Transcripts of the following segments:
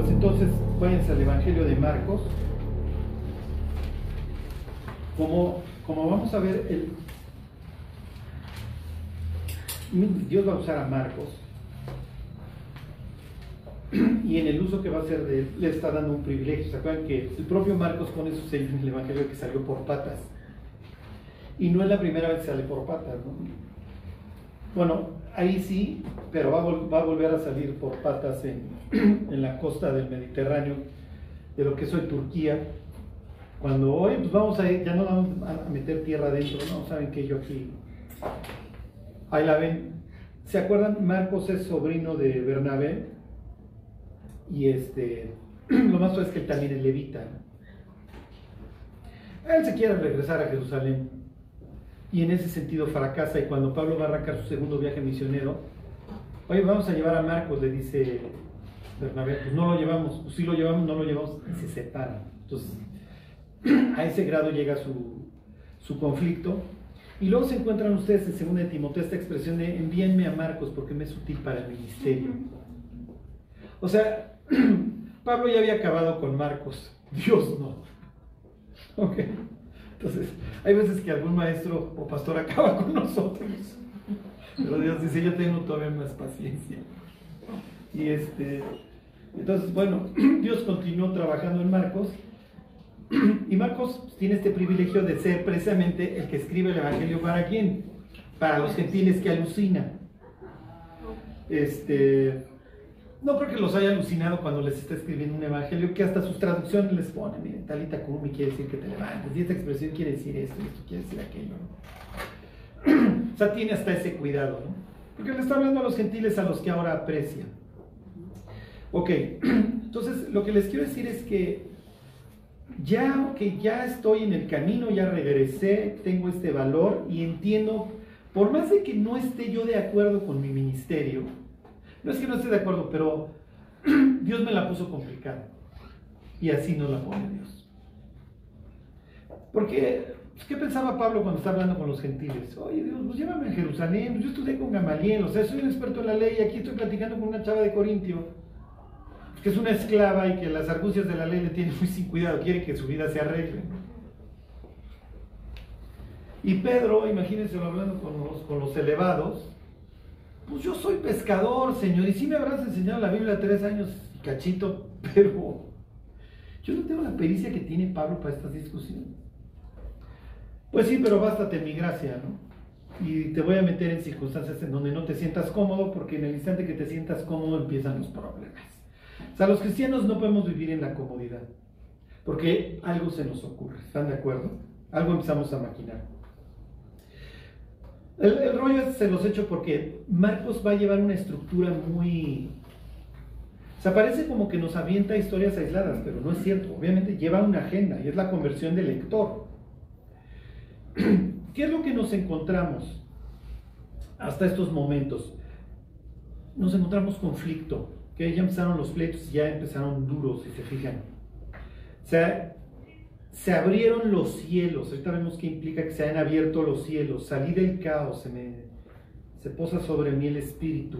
pues entonces váyanse al Evangelio de Marcos. Como, como vamos a ver, Dios va a usar a Marcos y en el uso que va a hacer de él le está dando un privilegio. ¿Se acuerdan que el propio Marcos pone su sello en el Evangelio que salió por patas? Y no es la primera vez que sale por patas, ¿no? Bueno, ahí sí, pero va a, volver a salir por patas en, en, la costa del Mediterráneo, de lo que es hoy Turquía. Cuando hoy, pues vamos a ya no vamos a meter tierra adentro, ¿no? Saben que yo aquí, ahí la ven. ¿Se acuerdan? Marcos es sobrino de Bernabé, y este, lo más es que él también es levita. Él se quiere regresar a Jerusalén y en ese sentido fracasa y cuando Pablo va a arrancar su segundo viaje misionero, oye, vamos a llevar a Marcos, le dice Bernabé, pues no lo llevamos, pues sí lo llevamos, no lo llevamos, y se separan. Entonces, a ese grado llega su, su conflicto. Y luego se encuentran ustedes en 2 de Timoteo esta expresión de envíenme a Marcos porque me es útil para el ministerio. O sea, Pablo ya había acabado con Marcos, Dios no. Ok. Entonces, hay veces que algún maestro o pastor acaba con nosotros. Pero Dios dice, yo tengo todavía más paciencia. Y este, entonces, bueno, Dios continuó trabajando en Marcos. Y Marcos tiene este privilegio de ser precisamente el que escribe el Evangelio para quién? Para los gentiles que alucina. Este, no creo que los haya alucinado cuando les está escribiendo un evangelio, que hasta sus traducciones les ponen, miren, talita me quiere decir que te levantes, y esta expresión quiere decir esto, y esto quiere decir aquello. o sea, tiene hasta ese cuidado, ¿no? Porque le está hablando a los gentiles a los que ahora aprecia. Ok, entonces lo que les quiero decir es que ya que ya estoy en el camino, ya regresé, tengo este valor y entiendo, por más de que no esté yo de acuerdo con mi ministerio, no es que no esté de acuerdo, pero Dios me la puso complicada. Y así nos la pone Dios. Porque, pues, ¿qué pensaba Pablo cuando está hablando con los gentiles? Oye, Dios, pues llévame a Jerusalén, pues yo estudié con Gamaliel, o sea, soy un experto en la ley y aquí estoy platicando con una chava de Corintio, que es una esclava y que las argucias de la ley le tienen muy sin cuidado, quiere que su vida se arregle. Y Pedro, imagínense hablando con los, con los elevados, pues yo soy pescador, Señor, y sí me habrás enseñado la Biblia tres años cachito, pero yo no tengo la pericia que tiene Pablo para estas discusiones. Pues sí, pero bástate mi gracia, ¿no? Y te voy a meter en circunstancias en donde no te sientas cómodo, porque en el instante que te sientas cómodo empiezan los problemas. O sea, los cristianos no podemos vivir en la comodidad, porque algo se nos ocurre, ¿están de acuerdo? Algo empezamos a maquinar. El, rollo se los hecho porque Marcos va a llevar una estructura muy... O sea, parece como que nos avienta historias aisladas, pero no es cierto. Obviamente lleva una agenda y es la conversión del lector. ¿Qué es lo que nos encontramos hasta estos momentos? Nos encontramos conflicto, que ya empezaron los pleitos y ya empezaron duros, si se fijan. O sea, se abrieron los cielos. Ahorita vemos qué implica que se hayan abierto los cielos. Salí del caos, se, me, se posa sobre mí el espíritu.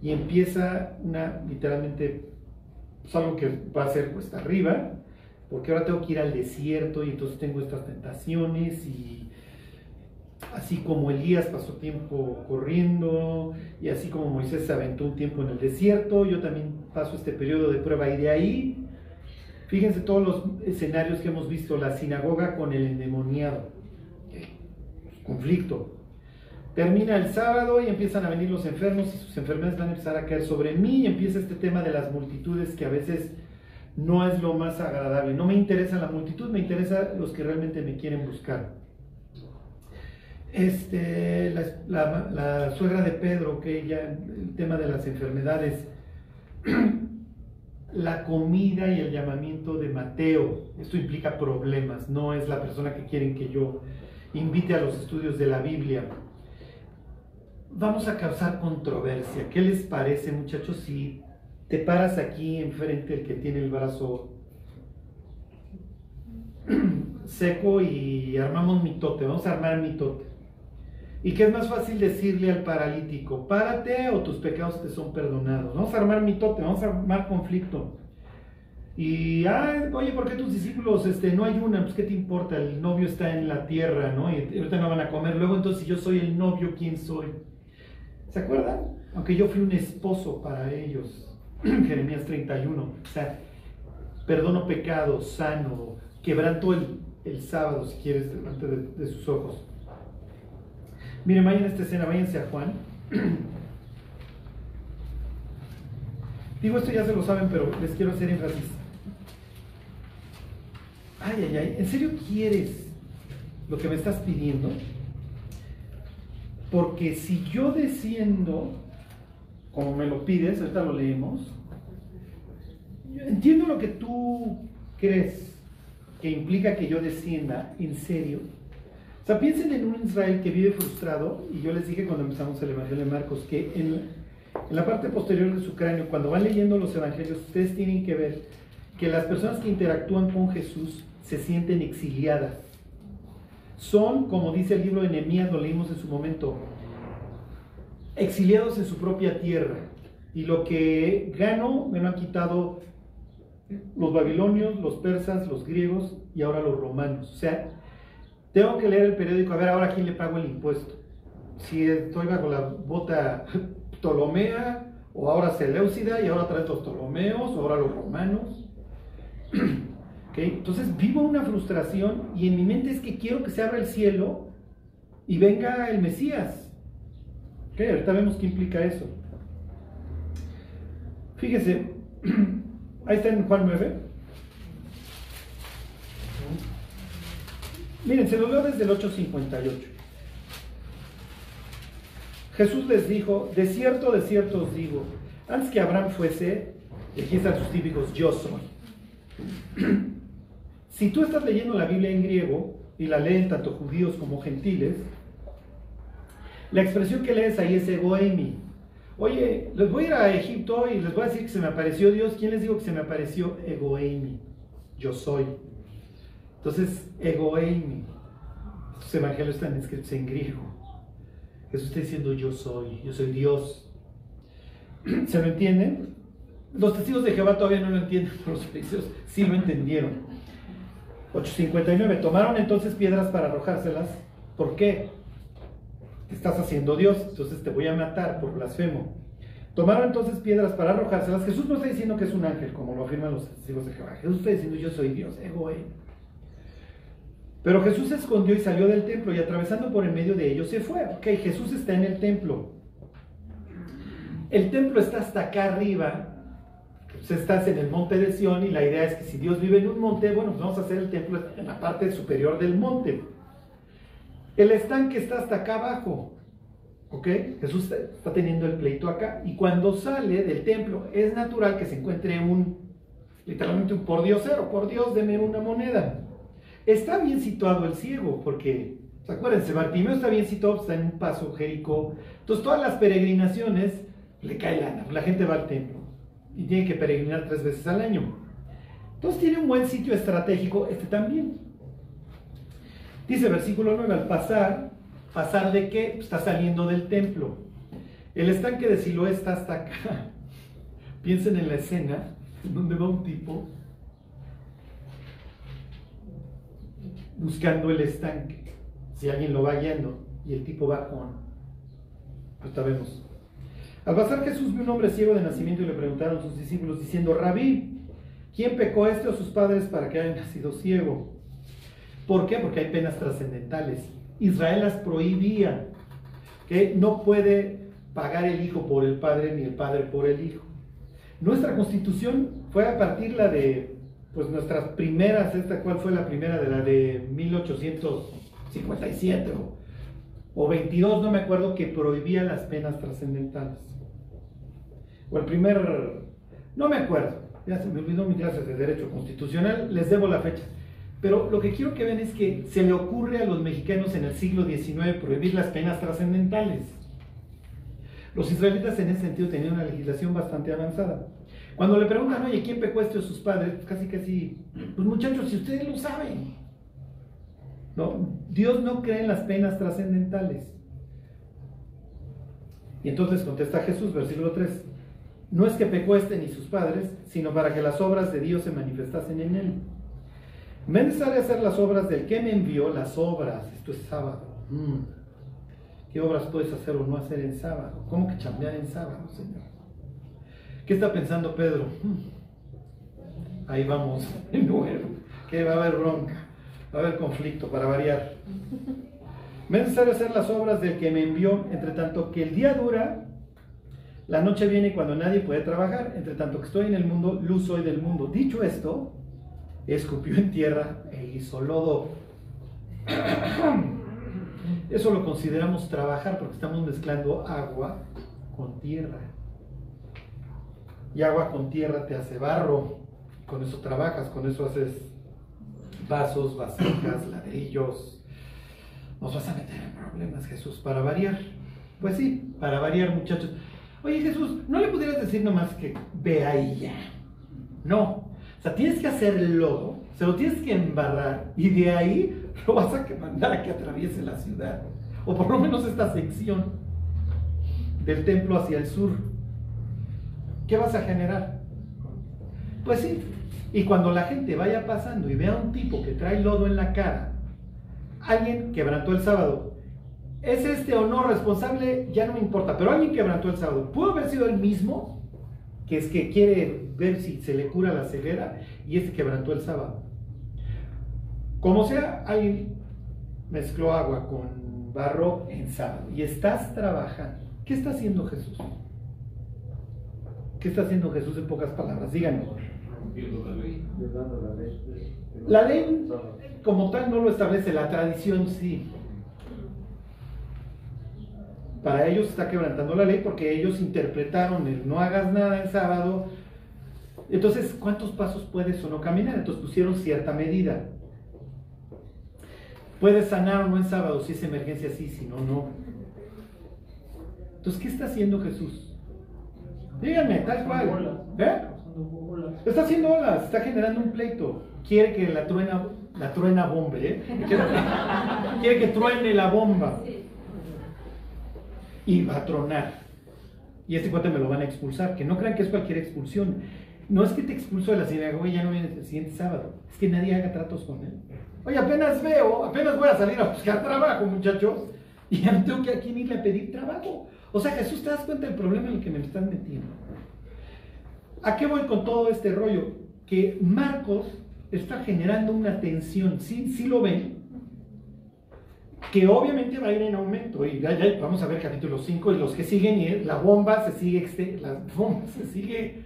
Y empieza una, literalmente, pues algo que va a ser cuesta arriba, porque ahora tengo que ir al desierto y entonces tengo estas tentaciones y así como Elías pasó tiempo corriendo y así como Moisés se aventó un tiempo en el desierto, yo también paso este periodo de prueba y de ahí Fíjense todos los escenarios que hemos visto, la sinagoga con el endemoniado, conflicto. Termina el sábado y empiezan a venir los enfermos y sus enfermedades van a empezar a caer sobre mí y empieza este tema de las multitudes que a veces no es lo más agradable. No me interesa la multitud, me interesa los que realmente me quieren buscar. Este, la, suegra de Pedro, que ella, el tema de las enfermedades, la comida y el llamamiento de Mateo. Esto implica problemas, no es la persona que quieren que yo invite a los estudios de la Biblia. Vamos a causar controversia. ¿Qué les parece, muchachos, si te paras aquí enfrente el que tiene el brazo seco y armamos mitote? Vamos a armar mitote. Y que es más fácil decirle al paralítico, párate o tus pecados te son perdonados. Vamos a armar mitote, vamos a armar conflicto. Y, ah, oye, ¿por qué tus discípulos este, no ayunan? Pues, ¿qué te importa? El novio está en la tierra, ¿no? Y ahorita no van a comer. Luego, entonces, si yo soy el novio, ¿quién soy? ¿Se acuerdan? Aunque yo fui un esposo para ellos. Jeremías 31. O sea, perdono pecados, sano, quebranto el, el sábado, si quieres, delante de, sus ojos. Miren, vayan a esta escena, váyanse a Juan. Digo, esto ya se lo saben, pero les quiero hacer énfasis. Ay, ay, ay, ¿en serio quieres lo que me estás pidiendo? Porque si yo desciendo, como me lo pides, ahorita lo leemos, entiendo lo que tú crees que implica que yo descienda, en serio. Sea, piensen en un Israel que vive frustrado, y yo les dije cuando empezamos el Evangelio de Marcos, que en, en la parte posterior de su cráneo, cuando van leyendo los Evangelios, ustedes tienen que ver que las personas que interactúan con Jesús se sienten exiliadas. Son, como dice el libro de Nehemías, lo leímos en su momento, exiliados en su propia tierra. Y lo que gano me lo han quitado los babilonios, los persas, los griegos y ahora los romanos. O sea, tengo que leer el periódico a ver ahora quién le pago el impuesto. Si estoy bajo la bota Ptolomea, o ahora Seleucida, y ahora trae los Ptolomeos, o ahora los romanos. ¿Okay? Entonces vivo una frustración y en mi mente es que quiero que se abra el cielo y venga el Mesías. ¿Okay? Ahorita vemos qué implica eso. Fíjese, Ahí está en Juan 9. Miren, se lo leo desde el 858. Jesús les dijo, de cierto, de cierto os digo, antes que Abraham fuese, y aquí están sus típicos, yo soy. si tú estás leyendo la Biblia en griego, y la leen tanto judíos como gentiles, la expresión que lees ahí es egoemi, Oye, les voy a ir a Egipto y les voy a decir que se me apareció Dios. ¿Quién les dijo que se me apareció? Egoeimi. Yo soy. Entonces, Egoeimi. Estos evangelios están escritos en griego. Jesús está diciendo yo soy, yo soy Dios. ¿Se lo entienden? Los testigos de Jehová todavía no lo entienden, pero los fariseos sí lo entendieron. 859. Tomaron entonces piedras para arrojárselas. ¿Por qué? estás haciendo Dios, entonces te voy a matar por blasfemo. Tomaron entonces piedras para arrojárselas. Jesús no está diciendo que es un ángel, como lo afirman los testigos de Jehová. Jesús está diciendo yo soy Dios, ego Pero Jesús se escondió y salió del templo y atravesando por en medio de ellos se fue. Ok, Jesús está en el templo. El templo está hasta acá arriba. Pues estás en el monte de Sión y la idea es que si Dios vive en un monte, bueno, pues vamos a hacer el templo en la parte superior del monte. El estanque está hasta acá abajo. ¿Ok? Jesús está teniendo el pleito acá. Y cuando sale del templo, es natural que se encuentre un, literalmente un por Diosero. Por Dios, deme una moneda. Está bien situado el ciego, porque, ¿se acuérdense? Bartimeo está bien situado, está en un paso Jericó. Entonces, todas las peregrinaciones le cae lana. La gente va al templo y tiene que peregrinar tres veces al año. Entonces, tiene un buen sitio estratégico, este también. Dice versículo 9, al pasar, ¿pasar de qué? Pues está saliendo del templo. El estanque de Siloé está hasta acá. Piensen en la escena en donde va un tipo buscando el estanque. Si alguien lo va guiando y el tipo va con. Pues vemos. Al pasar Jesús vio un hombre ciego de nacimiento y le preguntaron sus discípulos diciendo, Rabí, ¿quién pecó este o sus padres para que haya nacido ciego? ¿Por qué? Porque hay penas trascendentales. Israel las prohibía, que no puede pagar el hijo por el padre ni el padre por el hijo. Nuestra constitución fue a partir la de, pues nuestras primeras, esta cuál fue la primera de la de 1857 o, o 22, no me acuerdo, que prohibía las penas trascendentales. O el primer, no me acuerdo, ya se me olvidó mi clase de derecho constitucional, les debo la fecha. Pero lo que quiero que vean es que se le ocurre a los mexicanos en el siglo XIX prohibir las penas trascendentales. Los israelitas en ese sentido tenían una legislación bastante avanzada. Cuando le preguntan, oye, ¿quién pecó esto de sus padres? Pues casi, casi, pues muchachos, si ustedes lo saben. ¿no? Dios no cree en las penas trascendentales. Y entonces contesta Jesús, versículo 3, no es que pecó este ni sus padres, sino para que las obras de Dios se manifestasen en él. Me es necesario hacer las obras del que me envió, las obras, esto es sábado. Mm. ¿Qué obras puedes hacer o no hacer en sábado? ¿Cómo que chambear en sábado, Señor? ¿Qué está pensando Pedro? Mm. Ahí vamos, de nuevo, que va a haber bronca, va a haber conflicto para variar. Me es necesario hacer las obras del que me envió, entre tanto que el día dura, la noche viene cuando nadie puede trabajar, entre tanto que estoy en el mundo, luz soy del mundo. Dicho esto, escupió en tierra e hizo lodo. Eso lo consideramos trabajar porque estamos mezclando agua con tierra. Y agua con tierra te hace barro. Con eso trabajas, con eso haces vasos, vasijas, ladrillos. Nos vas a meter en problemas, Jesús, para variar. Pues sí, para variar, muchachos. Oye, Jesús, ¿no le pudieras decir nomás que ve ahí ya? No. O sea, tienes que hacer el lodo, se lo tienes que embarrar y de ahí lo vas a mandar a que atraviese la ciudad. O por lo menos esta sección del templo hacia el sur. ¿Qué vas a generar? Pues sí. Y cuando la gente vaya pasando y vea a un tipo que trae lodo en la cara, alguien quebrantó el sábado. ¿Es este o no responsable? Ya no me importa, pero alguien quebrantó el sábado. ¿Pudo haber sido el mismo? Que es que quiere ver si se le cura la ceguera y este quebrantó el sábado. Como sea, alguien mezcló agua con barro en sábado y estás trabajando. ¿Qué está haciendo Jesús? ¿Qué está haciendo Jesús en pocas palabras? Díganme. La ley como tal no lo establece, la tradición sí. Para ellos está quebrantando la ley porque ellos interpretaron el no hagas nada en sábado. Entonces, ¿cuántos pasos puedes o no caminar? Entonces pusieron cierta medida. Puedes sanar o no en sábado, si es emergencia, sí, si no, no. Entonces, ¿qué está haciendo Jesús? Díganme, tal cual. ¿Eh? Está haciendo olas, está generando un pleito. Quiere que la truena, la truena bombe, ¿eh? Quiere, que truene la bomba. Y va a tronar. Y este cuate me lo van a expulsar. Que no crean que es cualquier expulsión. No es que te expulso de la sinagoga y ya no viene el siguiente sábado. Es que nadie haga tratos con él. Oye, apenas veo, apenas voy a salir a buscar trabajo, muchachos. Y ya no tengo que aquí irle a pedir trabajo. O sea, Jesús, ¿te das cuenta del problema en el que me están metiendo? ¿A qué voy con todo este rollo? Que Marcos está generando una tensión, ¿sí, sí lo ven? Que obviamente va a ir en aumento. Y ya, vamos a ver capítulo 5 y los que siguen, y la bomba se sigue, la bomba se sigue,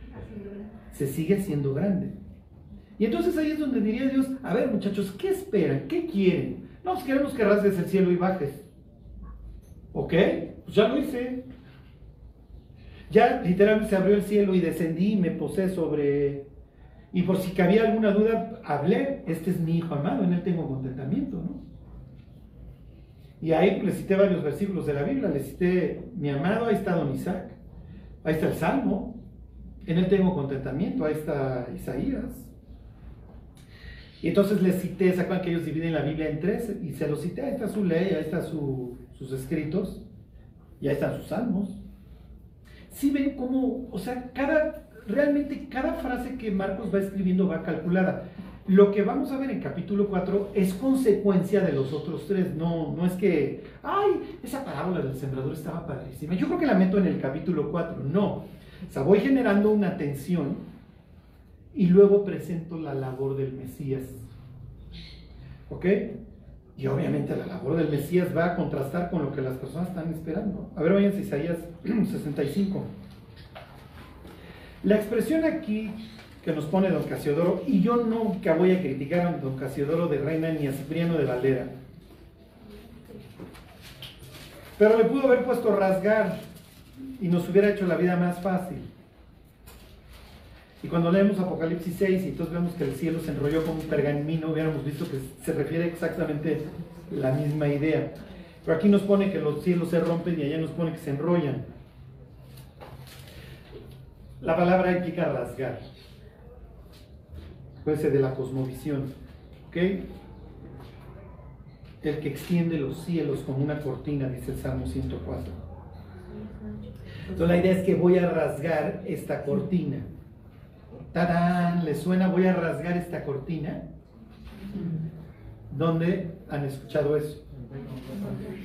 se sigue haciendo grande. Y entonces ahí es donde diría Dios, a ver muchachos, ¿qué esperan? ¿Qué quieren? No, pues queremos que rasgues el cielo y bajes. ¿Ok? Pues ya lo hice. Ya literalmente se abrió el cielo y descendí y me posé sobre... Y por si cabía alguna duda, hablé, este es mi hijo amado, en él tengo contentamiento, ¿no? Y ahí le cité varios versículos de la Biblia, le cité, mi amado, ahí está don Isaac, ahí está el Salmo, en él tengo contentamiento, ahí está Isaías. Y entonces les cité, ¿se acuerdan que ellos dividen la Biblia en tres? Y se los cité, ahí está su ley, ahí están sus escritos, y ahí están sus salmos. Si ven cómo, o sea, cada, realmente cada frase que Marcos va escribiendo va calculada. Lo que vamos a ver en capítulo 4 es consecuencia de los otros tres. No, no es que, ay, esa parábola del sembrador estaba padrísima. Yo creo que la meto en el capítulo 4. No. O sea, voy generando una tensión y luego presento la labor del Mesías. ¿Ok? Y obviamente la labor del Mesías va a contrastar con lo que las personas están esperando. A ver, vayan a Isaías 65. La expresión aquí que nos pone don Casiodoro, y yo nunca voy a criticar a don Casiodoro de Reina ni a Cipriano de Valera, pero le pudo haber puesto rasgar y nos hubiera hecho la vida más fácil. Y cuando leemos Apocalipsis 6 y entonces vemos que el cielo se enrolló como un pergamino, hubiéramos visto que se refiere exactamente la misma idea. Pero aquí nos pone que los cielos se rompen y allá nos pone que se enrollan. La palabra implica rasgar. Puede ser de la cosmovisión. ¿Ok? El que extiende los cielos como una cortina, dice el Salmo 104. Entonces la idea es que voy a rasgar esta cortina. ¡Tarán! ¿Les suena? Voy a rasgar esta cortina. ¿Dónde han escuchado eso?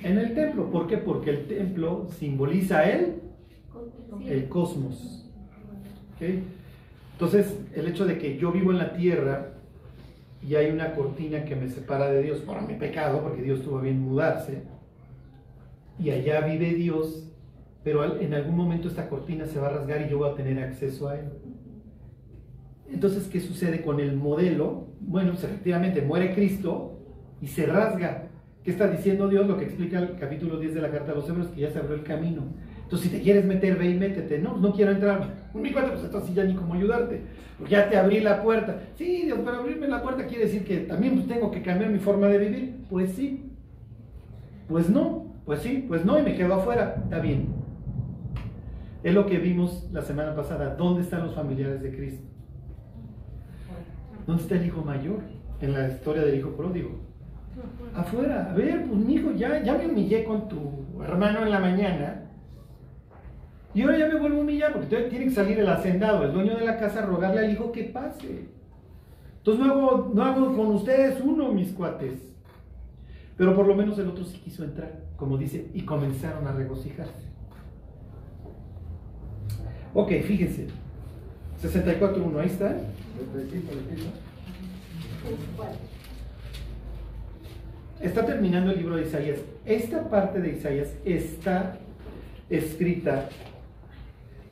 En el templo. ¿Por qué? Porque el templo simboliza el, el cosmos. Entonces, el hecho de que yo vivo en la tierra y hay una cortina que me separa de Dios por mi pecado, porque Dios tuvo bien mudarse, y allá vive Dios, pero en algún momento esta cortina se va a rasgar y yo voy a tener acceso a Él. Entonces, ¿qué sucede con el modelo? Bueno, pues efectivamente muere Cristo y se rasga. ¿Qué está diciendo Dios? Lo que explica el capítulo 10 de la carta a los hebreos, que ya se abrió el camino. Entonces, si te quieres meter, ve y métete. No, no quiero entrar. Un mi cuate, pues entonces ya ni cómo ayudarte. Porque ya te abrí la puerta. Sí, Dios, pero abrirme la puerta quiere decir que también pues, tengo que cambiar mi forma de vivir. Pues sí. Pues no. Pues sí, pues no, y me quedo afuera. Está bien. Es lo que vimos la semana pasada. ¿Dónde están los familiares de Cristo? ¿Dónde está el hijo mayor? En la historia del hijo pródigo. Afuera. A ver, pues mi hijo, ya, ya me humillé con tu hermano en la mañana y ahora ya me vuelvo a humillar porque tiene que salir el hacendado, el dueño de la casa, a rogarle al hijo que pase. Entonces no hago, no hago con ustedes uno, mis cuates. Pero por lo menos el otro sí quiso entrar, como dice, y comenzaron a regocijarse. Ok, fíjense. 64.1, ahí está. Está terminando el libro de Isaías. Esta parte de Isaías está escrita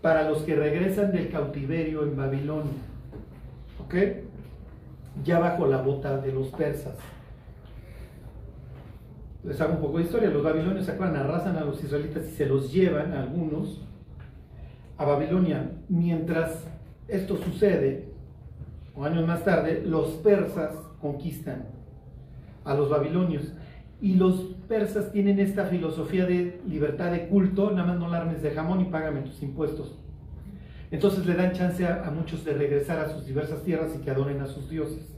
para los que regresan del cautiverio en Babilonia. ¿Ok? Ya bajo la bota de los persas. Les hago un poco de historia. Los babilonios, ¿se acuerdan? Arrasan a los israelitas y se los llevan, algunos, a Babilonia. Mientras esto sucede, o años más tarde, los persas conquistan a los babilonios. Y los persas tienen esta filosofía de libertad de culto, nada más no armes de jamón y págame tus impuestos. Entonces le dan chance a, muchos de regresar a sus diversas tierras y que adoren a sus dioses.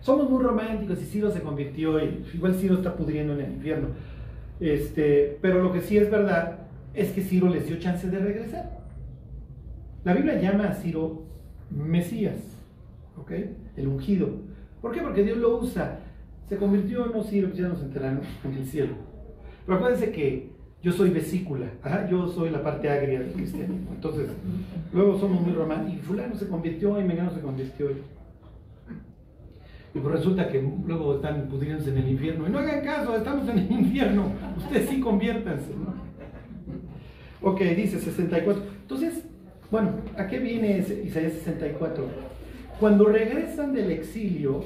Somos muy románticos y Ciro se convirtió, y igual Ciro está pudriendo en el infierno. Este, pero lo que sí es verdad es que Ciro les dio chance de regresar. La Biblia llama a Ciro Mesías, ¿ok? El ungido. ¿Por qué? Porque Dios lo usa se convirtió, no sirve, pues ya nos enteramos en el cielo. Pero acuérdense que yo soy vesícula, yo soy la parte agria del cristianismo. Entonces, luego somos muy románticos. Fulano se convirtió y Mengano se convirtió. Y pues resulta que luego están pudriéndose en el infierno. Y no hagan caso, estamos en el infierno. Ustedes sí conviértanse, ¿no? Ok, dice 64. Bueno, ¿a qué viene Isaías 64? Cuando regresan del exilio,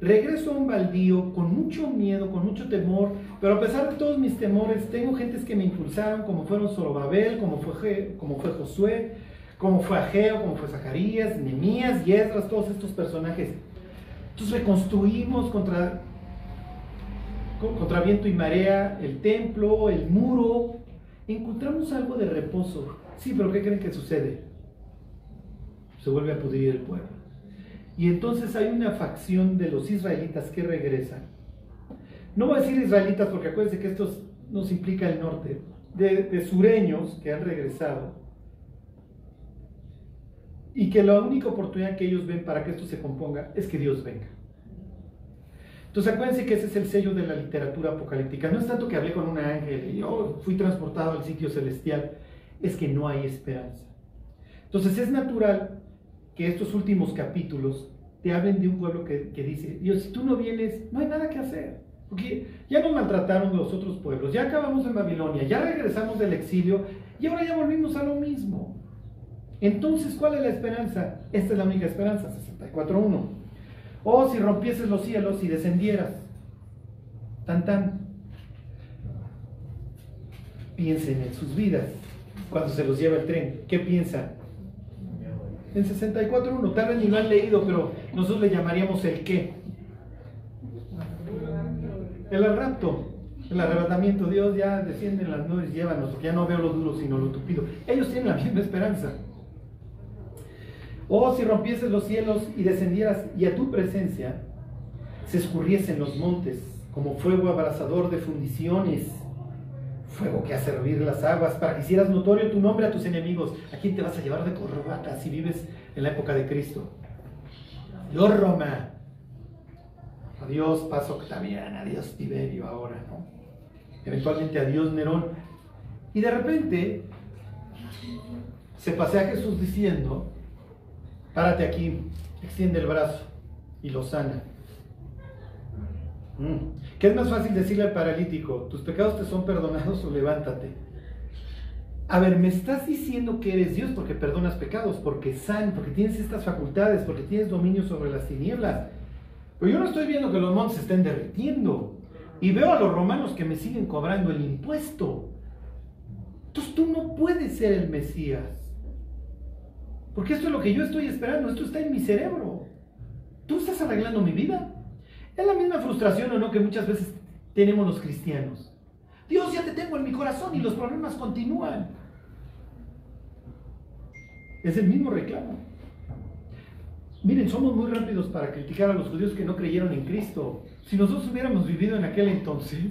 Regreso a un baldío con mucho miedo, con mucho temor, pero a pesar de todos mis temores, tengo gentes que me impulsaron, como fueron Zorobabel, como fue, como fue Josué, como fue Ageo, como fue Zacarías, Nemías, Yesdras, todos estos personajes. Entonces reconstruimos contra, contra viento y marea el templo, el muro. Encontramos algo de reposo. Sí, pero ¿qué creen que sucede? Se vuelve a pudrir el pueblo. Y entonces hay una facción de los israelitas que regresan. No voy a decir israelitas porque acuérdense que esto nos implica el norte, de, sureños que han regresado y que la única oportunidad que ellos ven para que esto se componga es que Dios venga. Entonces acuérdense que ese es el sello de la literatura apocalíptica. No es tanto que hablé con un ángel y yo fui transportado al sitio celestial, es que no hay esperanza. Entonces es natural que estos últimos capítulos te hablen de un pueblo que, dice, Dios, si tú no vienes, no hay nada que hacer. Porque ya nos maltrataron los otros pueblos, ya acabamos en Babilonia, ya regresamos del exilio y ahora ya volvimos a lo mismo. Entonces, ¿cuál es la esperanza? Esta es la única esperanza, 64.1. Oh, si rompieses los cielos y descendieras. Tan tan. Piensen en sus vidas cuando se los lleva el tren. ¿Qué piensan? en 64.1. Tal vez ni lo han leído, pero nosotros le llamaríamos el qué. El rapto, el arrebatamiento. Dios ya desciende en las nubes llévanos, ya no veo lo duro sino lo tupido. Ellos tienen la misma esperanza. Oh, si rompieses los cielos y descendieras y a tu presencia se escurriesen los montes como fuego abrasador de fundiciones, fuego que hace hervir las aguas, para que hicieras notorio tu nombre a tus enemigos. ¿A quién te vas a llevar de corbata si vives en la época de Cristo? Adiós Roma. Adiós Paso Octaviano, adiós Tiberio ahora, ¿no? Eventualmente adiós Nerón. Y de repente se pasea Jesús diciendo, párate aquí, extiende el brazo y lo sana. Mm. ¿Qué es más fácil decirle al paralítico? ¿Tus pecados te son perdonados o levántate? A ver, me estás diciendo que eres Dios porque perdonas pecados, porque san, porque tienes estas facultades, porque tienes dominio sobre las tinieblas. Pero yo no estoy viendo que los montes estén derritiendo. Y veo a los romanos que me siguen cobrando el impuesto. Entonces tú no puedes ser el Mesías. Porque esto es lo que yo estoy esperando, esto está en mi cerebro. Tú estás arreglando mi vida. Es la misma frustración o no que muchas veces tenemos los cristianos. Dios ya te tengo en mi corazón y los problemas continúan. Es el mismo reclamo. Miren, somos muy rápidos para criticar a los judíos que no creyeron en Cristo. Si nosotros hubiéramos vivido en aquel entonces,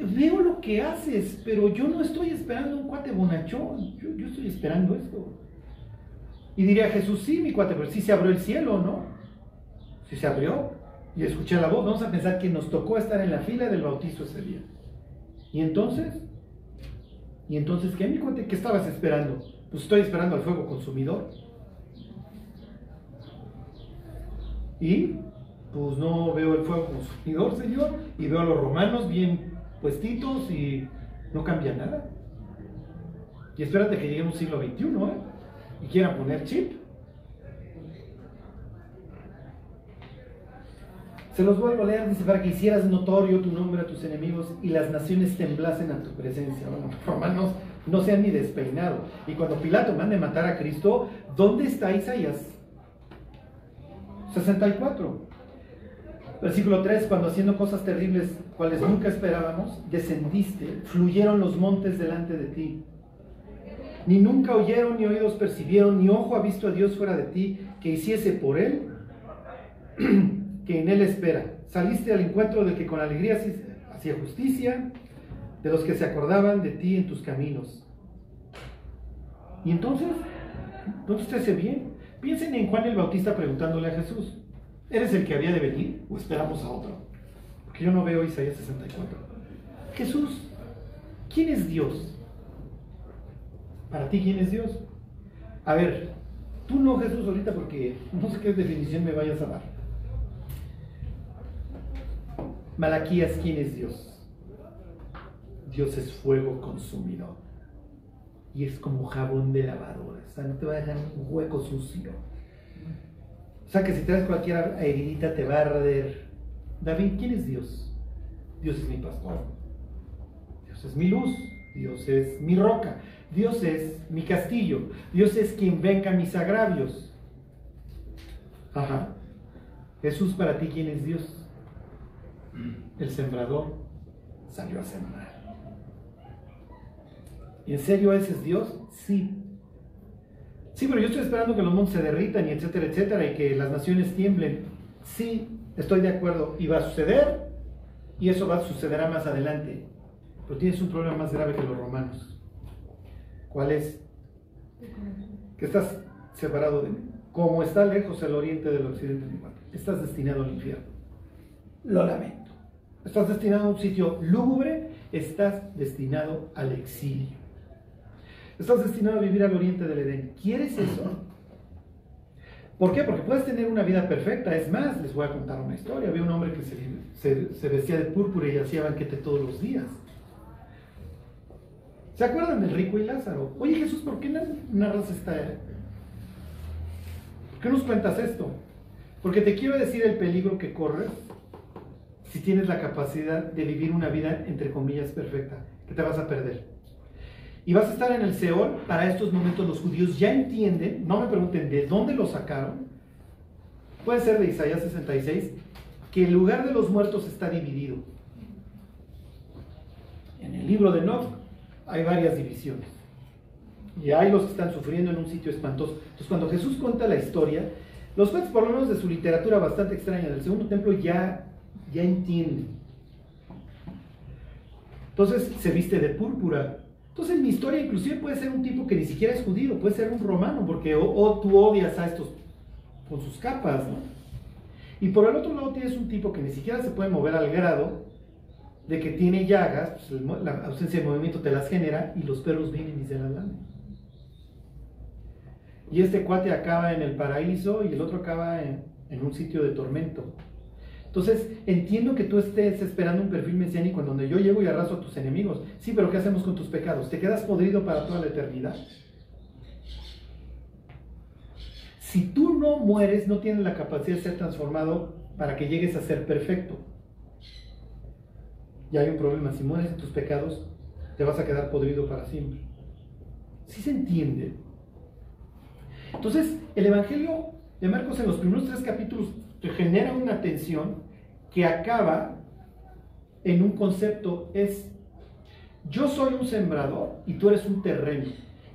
veo lo que haces, pero yo no estoy esperando un cuate bonachón, yo, estoy esperando esto. Y diría Jesús, sí, mi cuate, pero sí se abrió el cielo, ¿no? Sí se abrió y escuché la voz. Vamos a pensar que nos tocó estar en la fila del bautizo ese día. ¿Y entonces? ¿Y entonces qué, mi cuate? ¿Qué estabas esperando? Pues estoy esperando al fuego consumidor. Y pues no veo el fuego consumidor, Señor, y veo a los romanos bien puestitos y no cambia nada. Y espérate que lleguemos siglo XXI, ¿eh? Y quieran poner chip. Se los vuelvo a leer, dice, para que hicieras notorio tu nombre a tus enemigos y las naciones temblasen a tu presencia. Bueno, romanos no se han ni despeinado. Y cuando Pilato mande matar a Cristo, ¿dónde está Isaías? 64. Versículo 3, cuando haciendo cosas terribles, cuales nunca esperábamos, descendiste, fluyeron los montes delante de ti. Ni nunca oyeron, ni oídos percibieron, ni ojo ha visto a Dios fuera de ti, que hiciese por él, que en él espera. Saliste al encuentro de que con alegría hacía justicia, de los que se acordaban de ti en tus caminos. Y entonces, entonces te bien. Piensen en Juan el Bautista preguntándole a Jesús, ¿Eres el que había de venir o esperamos a otro? Porque yo no veo Isaías 64. Jesús, ¿quién es Dios? Para ti, ¿quién es Dios? A ver, tú no Jesús ahorita porque no sé qué definición me vayas a dar. Malaquías, ¿quién es Dios? Dios es fuego consumidor. Y es como jabón de lavadora. O sea, no te va a dejar un hueco sucio. O sea que si traes cualquier heridita te va a arder. David, ¿quién es Dios? Dios es mi pastor. Dios es mi luz. Dios es mi roca. Dios es mi castillo. Dios es quien venga mis agravios. Ajá. Jesús, para ti, ¿quién es Dios? El sembrador salió a sembrar. ¿Y en serio ese es Dios? Sí. Sí, pero yo estoy esperando que los montes se derritan y etcétera, etcétera, y que las naciones tiemblen. Sí, estoy de acuerdo. Y va a suceder, y eso va a sucederá más adelante. Pero tienes un problema más grave que los romanos. ¿Cuál es? Que estás separado de mí. Como está lejos el oriente del occidente, estás destinado al infierno. Lo lamento. Estás destinado a un sitio lúgubre, estás destinado al exilio. Estás destinado a vivir al oriente del Edén. ¿Quieres eso? ¿Por qué? Porque puedes tener una vida perfecta. Es más, les voy a contar una historia. Había un hombre que se, vestía de púrpura y hacía banquete todos los días. ¿Se acuerdan del rico y Lázaro? Oye Jesús, ¿por qué narras esta... ¿Por qué nos cuentas esto? Porque te quiero decir el peligro que corres si tienes la capacidad de vivir una vida, entre comillas, perfecta, que te vas a perder. Y vas a estar en el Seol. Para estos momentos los judíos ya entienden, no me pregunten de dónde lo sacaron, puede ser de Isaías 66, que el lugar de los muertos está dividido. En el libro de Enoch hay varias divisiones. Y hay los que están sufriendo en un sitio espantoso. Entonces cuando Jesús cuenta la historia, los jueces, por lo menos de su literatura bastante extraña del segundo templo, ya, ya entienden. Entonces se viste de púrpura. Entonces mi historia inclusive puede ser un tipo que ni siquiera es judío, puede ser un romano, porque o, tú odias a estos con sus capas, ¿no? Y por el otro lado tienes un tipo que ni siquiera se puede mover al grado de que tiene llagas, pues, la ausencia de movimiento te las genera y los perros vienen y se las dan. Y este cuate acaba en el paraíso y el otro acaba en un sitio de tormento. Entonces, entiendo que tú estés esperando un perfil mesiánico en donde yo llego y arraso a tus enemigos. Sí, pero ¿qué hacemos con tus pecados? ¿Te quedas podrido para toda la eternidad? Si tú no mueres, no tienes la capacidad de ser transformado para que llegues a ser perfecto. Y hay un problema. Si mueres en tus pecados, te vas a quedar podrido para siempre. ¿Sí se entiende? Entonces, el Evangelio de Marcos en los primeros tres capítulos te genera una tensión que acaba en un concepto, es yo soy un sembrador y tú eres un terreno.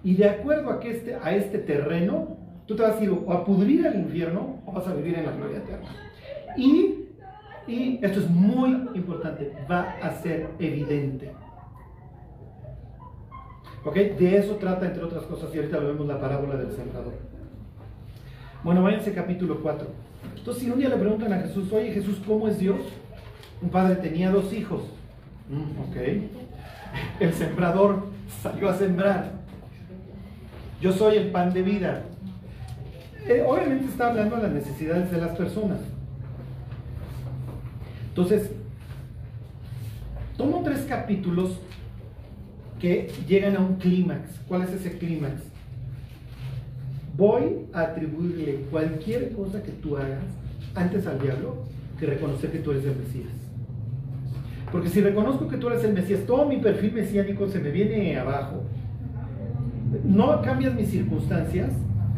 Y de acuerdo a, que este, a este terreno, tú te vas a ir o a pudrir al infierno o vas a vivir en la gloria eterna. Y, y esto es muy importante, va a ser evidente. ¿Ok? De eso trata, entre otras cosas, y ahorita lo vemos la parábola del sembrador. Bueno, váyanse capítulo 4. Entonces, si un día le preguntan a Jesús, oye Jesús, ¿cómo es Dios? Un padre tenía dos hijos. Mm, ok. El sembrador salió a sembrar. Yo soy el pan de vida. Eh, obviamente está hablando de las necesidades de las personas. Entonces, tomo tres capítulos que llegan a un clímax. ¿Cuál es ese clímax? Voy a atribuirle cualquier cosa que tú hagas antes al diablo que reconocer que tú eres el Mesías. Porque si reconozco que tú eres el Mesías, todo mi perfil mesiánico se me viene abajo. No cambias mis circunstancias,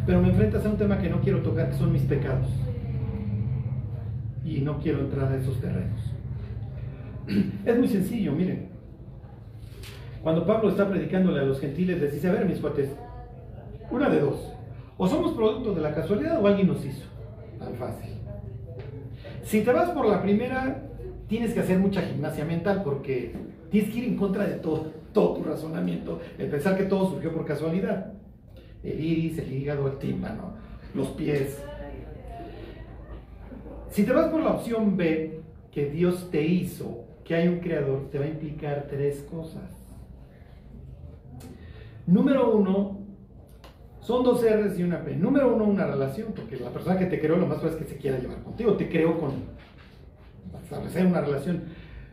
pero me enfrentas a un tema que no quiero tocar, que son mis pecados. Y no quiero entrar a esos terrenos. Es muy sencillo, miren. Cuando Pablo está predicándole a los gentiles, les dice, a ver, mis cuates, una de dos. O somos producto de la casualidad o alguien nos hizo. Tan fácil. Si te vas por la primera, tienes que hacer mucha gimnasia mental porque tienes que ir en contra de todo, todo tu razonamiento, el pensar que todo surgió por casualidad. El iris, el hígado, el tímpano, los pies. Si te vas por la opción B, que Dios te hizo, que hay un creador, te va a implicar tres cosas. Número uno, son dos R's y una P. Número uno, una relación, porque la persona que te creó lo más probable es que se quiera llevar contigo, te creó con establecer una relación.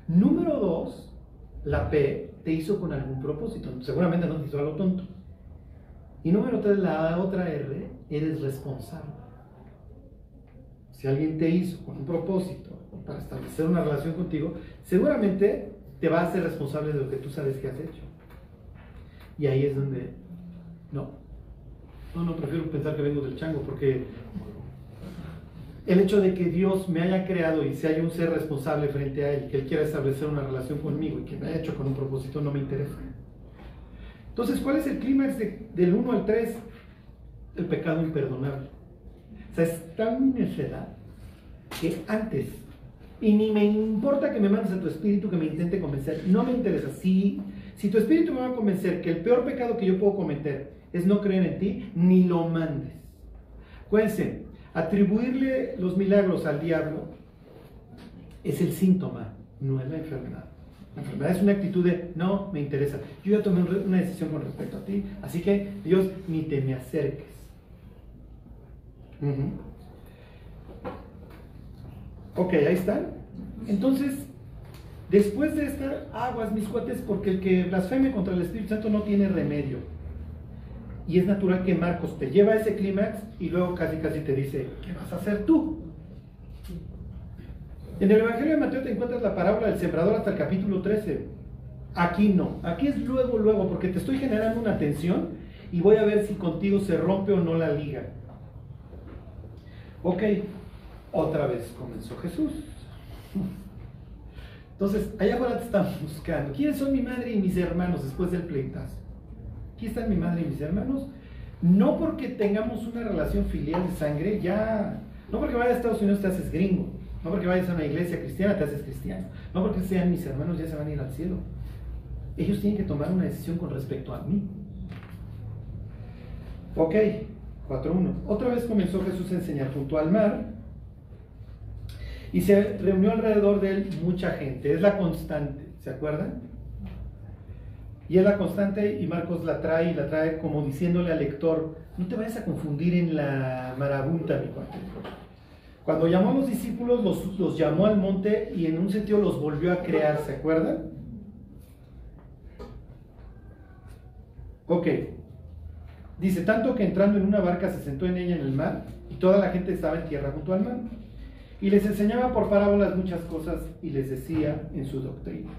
Número dos, la P te hizo con algún propósito, seguramente no te hizo algo tonto. Y número tres, la otra R, eres responsable. Si alguien te hizo con un propósito para establecer una relación contigo, seguramente te va a hacer responsable de lo que tú sabes que has hecho. Y ahí es donde, no, no, no, prefiero pensar que vengo del chango, porque el hecho de que Dios me haya creado y se haya un ser responsable frente a Él, que Él quiera establecer una relación conmigo y que me haya hecho con un propósito, no me interesa. Entonces, ¿cuál es el clímax del 1 al 3? El pecado imperdonable. O sea, es tan necedad que antes, y ni me importa que me mandes a tu espíritu que me intente convencer, no me interesa. Si, si tu espíritu me va a convencer que el peor pecado que yo puedo cometer es no creer en ti, ni lo mandes. Acuérdense, atribuirle los milagros al diablo es el síntoma, no es la enfermedad. La enfermedad es una actitud de no me interesa. Yo ya tomé una decisión con respecto a ti, así que Dios ni te me acerques. Ok, ahí están. Entonces, después de esta, aguas mis cuates, porque el que blasfeme contra el Espíritu Santo no tiene remedio. Y es natural que Marcos te lleva a ese clímax y luego casi casi te dice, ¿qué vas a hacer tú? En el Evangelio de Mateo te encuentras la parábola del sembrador hasta el capítulo 13. Aquí no, aquí es luego, luego, porque te estoy generando una tensión y voy a ver si contigo se rompe o no la liga. Ok, otra vez comenzó Jesús. Entonces, allá afuera te estamos buscando. ¿Quiénes son mi madre y mis hermanos después del pleitazo? Aquí están mi madre y mis hermanos. No porque tengamos una relación filial de sangre, ya, no porque vayas a Estados Unidos te haces gringo, no porque vayas a una iglesia cristiana te haces cristiano, no porque sean mis hermanos ya se van a ir al cielo. ellos tienen que tomar una decisión con respecto a mí. Ok, 4.1. Otra vez comenzó Jesús a enseñar junto al mar y se reunió alrededor de él mucha gente. Es la constante, ¿se acuerdan? Y es la constante y Marcos la trae y la trae como diciéndole al lector, no te vayas a confundir en la marabunta, mi cuate. Cuando llamó a los discípulos, los, los llamó al monte y en un sentido los volvió a crear, ¿se acuerdan? Ok. Dice, tanto que entrando en una barca se sentó en ella en el mar y toda la gente estaba en tierra junto al mar. Y les enseñaba por parábolas muchas cosas y les decía en su doctrina.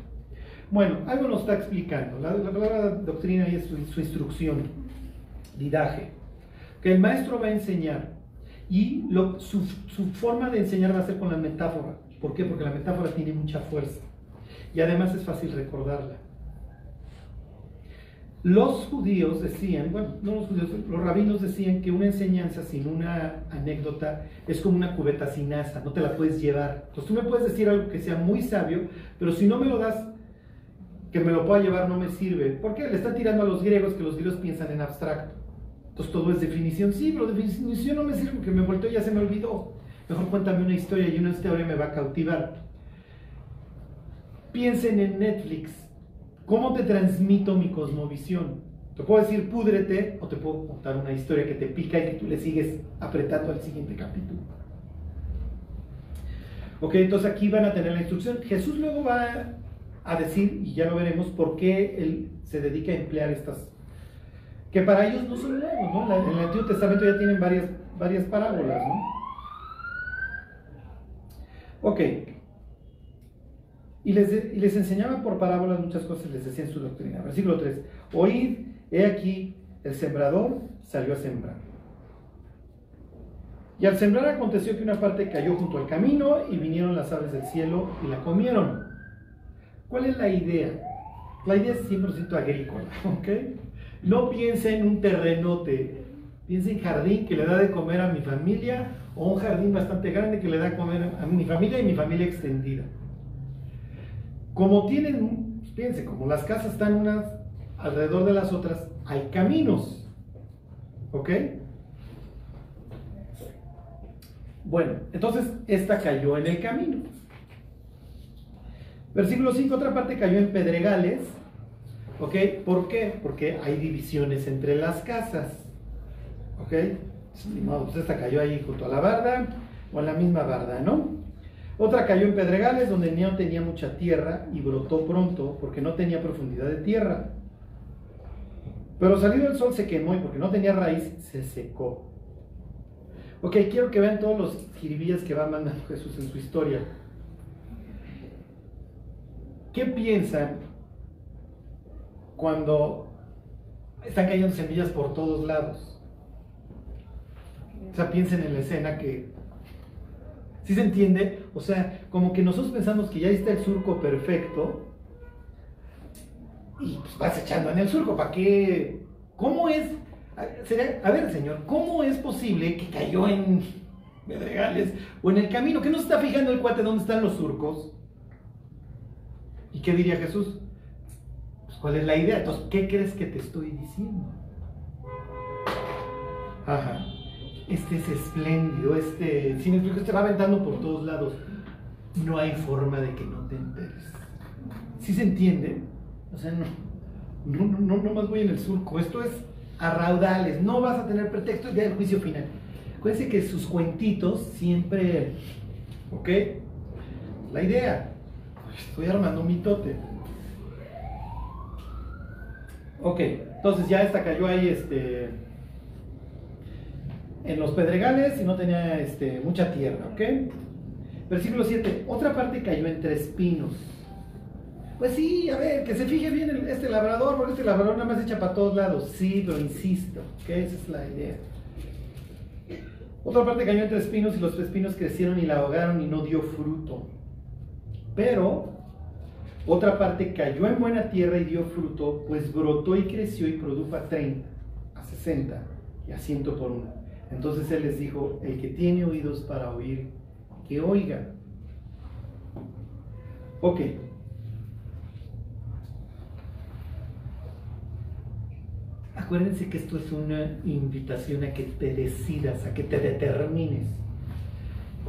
Bueno, algo nos está explicando. La, palabra doctrina es su, instrucción, didaje. Que el maestro va a enseñar y su, su forma de enseñar va a ser con la metáfora. ¿Por qué? Porque la metáfora tiene mucha fuerza y además es fácil recordarla. Los judíos decían, bueno, no los judíos, los rabinos decían que una enseñanza sin una anécdota es como una cubeta sin asa, no te la puedes llevar. Entonces tú me puedes decir algo que sea muy sabio, pero si no me lo das, que me lo pueda llevar no me sirve. ¿Por qué? Le está tirando a los griegos que los griegos piensan en abstracto. Entonces todo es definición. Sí, pero definición no me sirve porque me volteó y ya se me olvidó. Mejor cuéntame una historia y una historia me va a cautivar. Piensen en Netflix ¿Cómo te transmito mi cosmovisión? Te puedo decir púdrete o te puedo contar una historia que te pica y que tú le sigues apretando al siguiente capítulo. Ok, entonces aquí van a tener la instrucción. Jesús luego va a decir, y ya lo veremos, por qué él se dedica a emplear estas, que para ellos no son nuevos, ¿no? En el Antiguo Testamento ya tienen varias, varias parábolas, ¿no? Ok, y les, enseñaba por parábolas muchas cosas, les decía en su doctrina. Versículo 3. Oíd, he aquí, el sembrador salió a sembrar. Y al sembrar aconteció que una parte cayó junto al camino y vinieron las aves del cielo y la comieron. ¿Cuál es la idea? La idea es 100% agrícola, ¿ok? No piense en un terrenote, piense en jardín que le da de comer a mi familia o un jardín bastante grande que le da de comer a mi familia y mi familia extendida. Como tienen, fíjense, como las casas están unas alrededor de las otras, hay caminos. ¿Ok? Bueno, entonces esta cayó en el camino. Versículo 5, otra parte cayó en pedregales. ¿Ok? ¿Por qué? Porque hay divisiones entre las casas. ¿Ok? Pues esta cayó ahí junto a la barda o en la misma barda, ¿no? Otra cayó en pedregales donde no tenía mucha tierra y brotó pronto porque no tenía profundidad de tierra. Pero salido el sol se quemó y porque no tenía raíz se secó. Ok, quiero que vean todos los jiribillas que va mandando Jesús en su historia. ¿Qué piensan cuando están cayendo semillas por todos lados? O sea, piensen en la escena que ¿Sí se entiende? O sea, como que nosotros pensamos que ya está el surco perfecto y pues vas echando en el surco. ¿Para qué? ¿Cómo es? A ver, señor, ¿cómo es posible que cayó en Medregales o en el camino? ¿Que no se está fijando el cuate dónde están los surcos? ¿Y qué diría Jesús? Pues, ¿cuál es la idea? Entonces, ¿qué crees que te estoy diciendo? Ajá este es espléndido, este, si me explico, te va aventando por todos lados. No hay forma de que no te enteres. ¿Sí se entiende? O sea, no, no, no, no más voy en el surco. Esto es a raudales, no vas a tener pretexto ya del juicio final. Acuérdense que sus cuentitos siempre, ¿ok? La idea, estoy armando un mitote. Ok, entonces ya esta cayó ahí, este, en los pedregales y no tenía este, mucha tierra, ¿ok? Versículo 7, otra parte cayó entre espinos. Pues sí, a ver, que se fije bien este labrador, porque este labrador nada más echa para todos lados. Sí, pero insisto, que esa es la idea. Otra parte cayó entre espinos y los espinos crecieron y la ahogaron y no dio fruto. Pero otra parte cayó en buena tierra y dio fruto, pues brotó y creció y produjo a 30, a 60 y a 100 por uno. Entonces él les dijo, el que tiene oídos para oír, que oiga. Ok. acuérdense que esto es una invitación a que te decidas, a que te determines.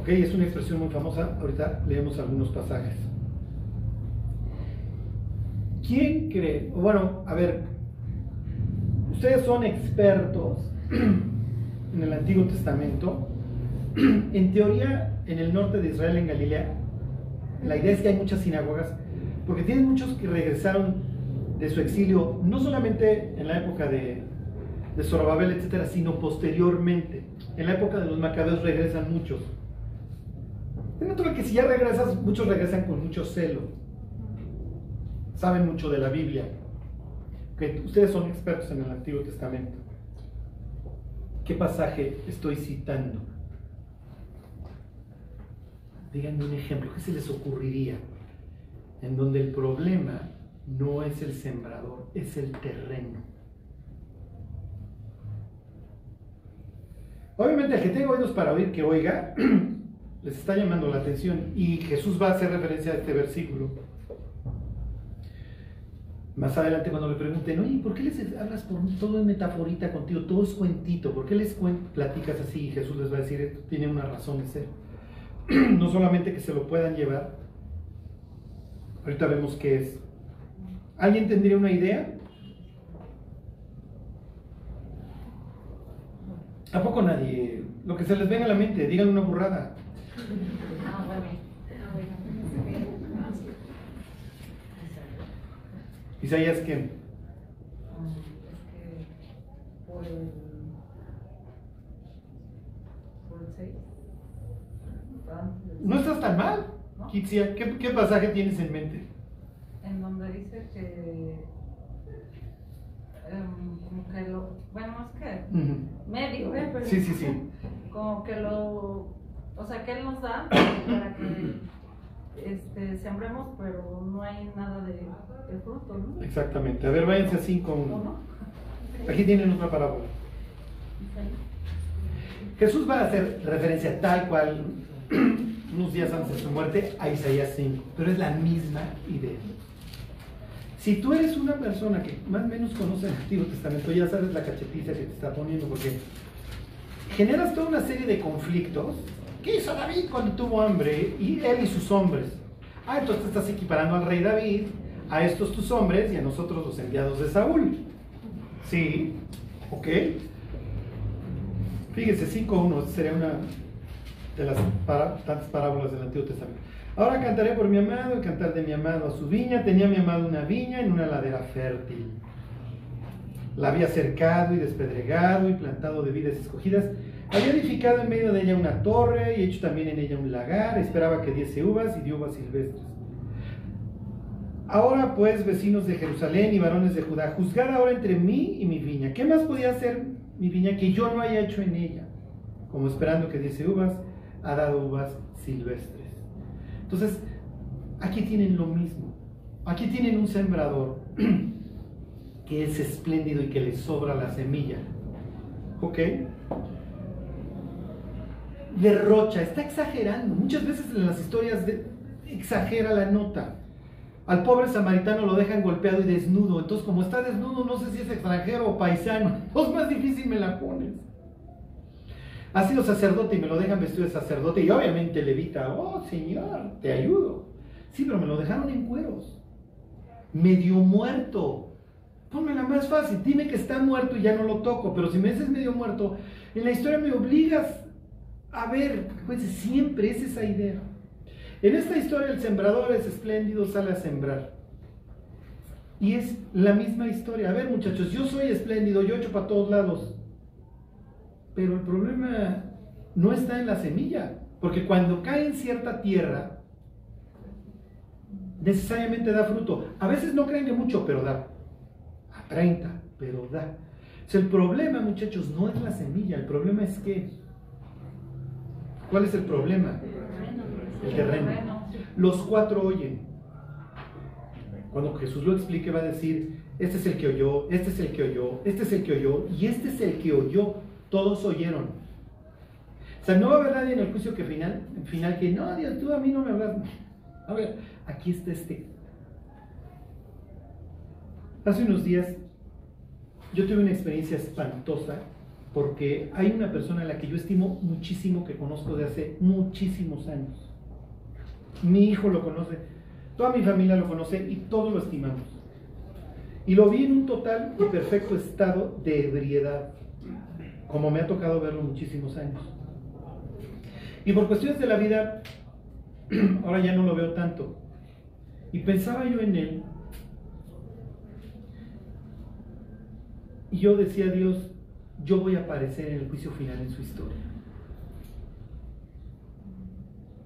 Ok, es una expresión muy famosa, ahorita leemos algunos pasajes. ¿Quién cree? Bueno, a ver, ustedes son expertos en el Antiguo Testamento. En teoría, en el norte de Israel, en Galilea, la idea es que hay muchas sinagogas, porque tienen muchos que regresaron de su exilio, no solamente en la época de, de Zorobabel, etcétera, sino posteriormente. En la época de los macabeos regresan muchos. Es natural que si ya regresas, muchos regresan con mucho celo. Saben mucho de la Biblia. Que ustedes son expertos en el Antiguo Testamento. ¿Qué pasaje estoy citando? Díganme un ejemplo, ¿qué se les ocurriría? En donde el problema no es el sembrador, es el terreno. Obviamente el que tenga oídos para oír que oiga, les está llamando la atención y Jesús va a hacer referencia a este versículo. Más adelante cuando le pregunten, ¿por qué les hablas todo en metaforita contigo? Todo es cuentito, ¿por qué les platicas así? Y Jesús les va a decir, esto tiene una razón de ser. no solamente que se lo puedan llevar, ahorita vemos qué es. ¿Alguien tendría una idea? ¿A poco nadie? Lo que se les venga a la mente, digan una burrada. Isaías, ¿quién? por el, por el 6. No estás tan mal, Kitsia. ¿Qué, ¿Qué, pasaje tienes en mente? En donde dice que. Um, como que lo. Bueno, es que. Medio, ¿eh? Pero sí, sí, sí. Como que lo. O sea, que Él nos da para que este, sembremos, pero no hay nada de, de fruto, ¿no? Exactamente. A ver, váyanse así con. Aquí tienen otra parábola. Jesús va a hacer referencia tal cual unos días antes de su muerte a Isaías 5, pero es la misma idea. Si tú eres una persona que más o menos conoce el Antiguo Testamento, ya sabes la cachetiza que te está poniendo, porque generas toda una serie de conflictos. ¿Qué hizo David cuando tuvo hambre? Y él y sus hombres. Ah, entonces estás equiparando al rey David, a estos tus hombres y a nosotros los enviados de Saúl. Sí, ok. Fíjese, 5.1 sería una de las tantas parábolas del Antiguo Testamento. Ahora cantaré por mi amado, el cantar de mi amado a su viña. Tenía mi amado una viña en una ladera fértil. La había cercado y despedregado y plantado de vidas escogidas. Había edificado en medio de ella una torre y hecho también en ella un lagar. Esperaba que diese uvas y dio uvas silvestres. Ahora pues, vecinos de Jerusalén y varones de Judá, juzgad ahora entre mí y mi viña. ¿Qué más podía hacer mi viña que yo no haya hecho en ella? Como esperando que diese uvas, ha dado uvas silvestres. Entonces, aquí tienen lo mismo. Aquí tienen un sembrador que es espléndido y que le sobra la semilla. ¿Ok? Derrocha, está exagerando. Muchas veces en las historias exagera la nota. Al pobre samaritano lo dejan golpeado y desnudo. Entonces, como está desnudo, no sé si es extranjero o paisano. Pues más difícil me la pones ha sido sacerdote y me lo dejan vestido de sacerdote y obviamente levita, oh Señor, te ayudo. Sí, pero me lo dejaron en cueros. Medio muerto. la más fácil. Dime que está muerto y ya no lo toco. Pero si me dices medio muerto, en la historia me obligas a ver. Pues siempre es esa idea. En esta historia el sembrador es espléndido, sale a sembrar. Y es la misma historia. A ver muchachos, yo soy espléndido, yo echo para todos lados. Pero el problema no está en la semilla, porque cuando cae en cierta tierra, necesariamente da fruto. A veces no creen que mucho, pero da. A 30, pero da. el problema, muchachos, no es la semilla, el problema es que... ¿Cuál es el problema? El terreno. Los cuatro oyen. Cuando Jesús lo explique va a decir, este es el que oyó, este es el que oyó, este es el que oyó, y este es el que oyó todos oyeron. O sea, no va a haber nadie en el juicio que final, final que, no, Dios, tú a mí no me hablas. A ver, aquí está este. Hace unos días yo tuve una experiencia espantosa porque hay una persona a la que yo estimo muchísimo que conozco de hace muchísimos años. Mi hijo lo conoce, toda mi familia lo conoce y todos lo estimamos. Y lo vi en un total y perfecto estado de ebriedad, como me ha tocado verlo muchísimos años. Y por cuestiones de la vida, ahora ya no lo veo tanto. Y pensaba yo en él. Y yo decía a Dios, yo voy a aparecer en el juicio final en su historia.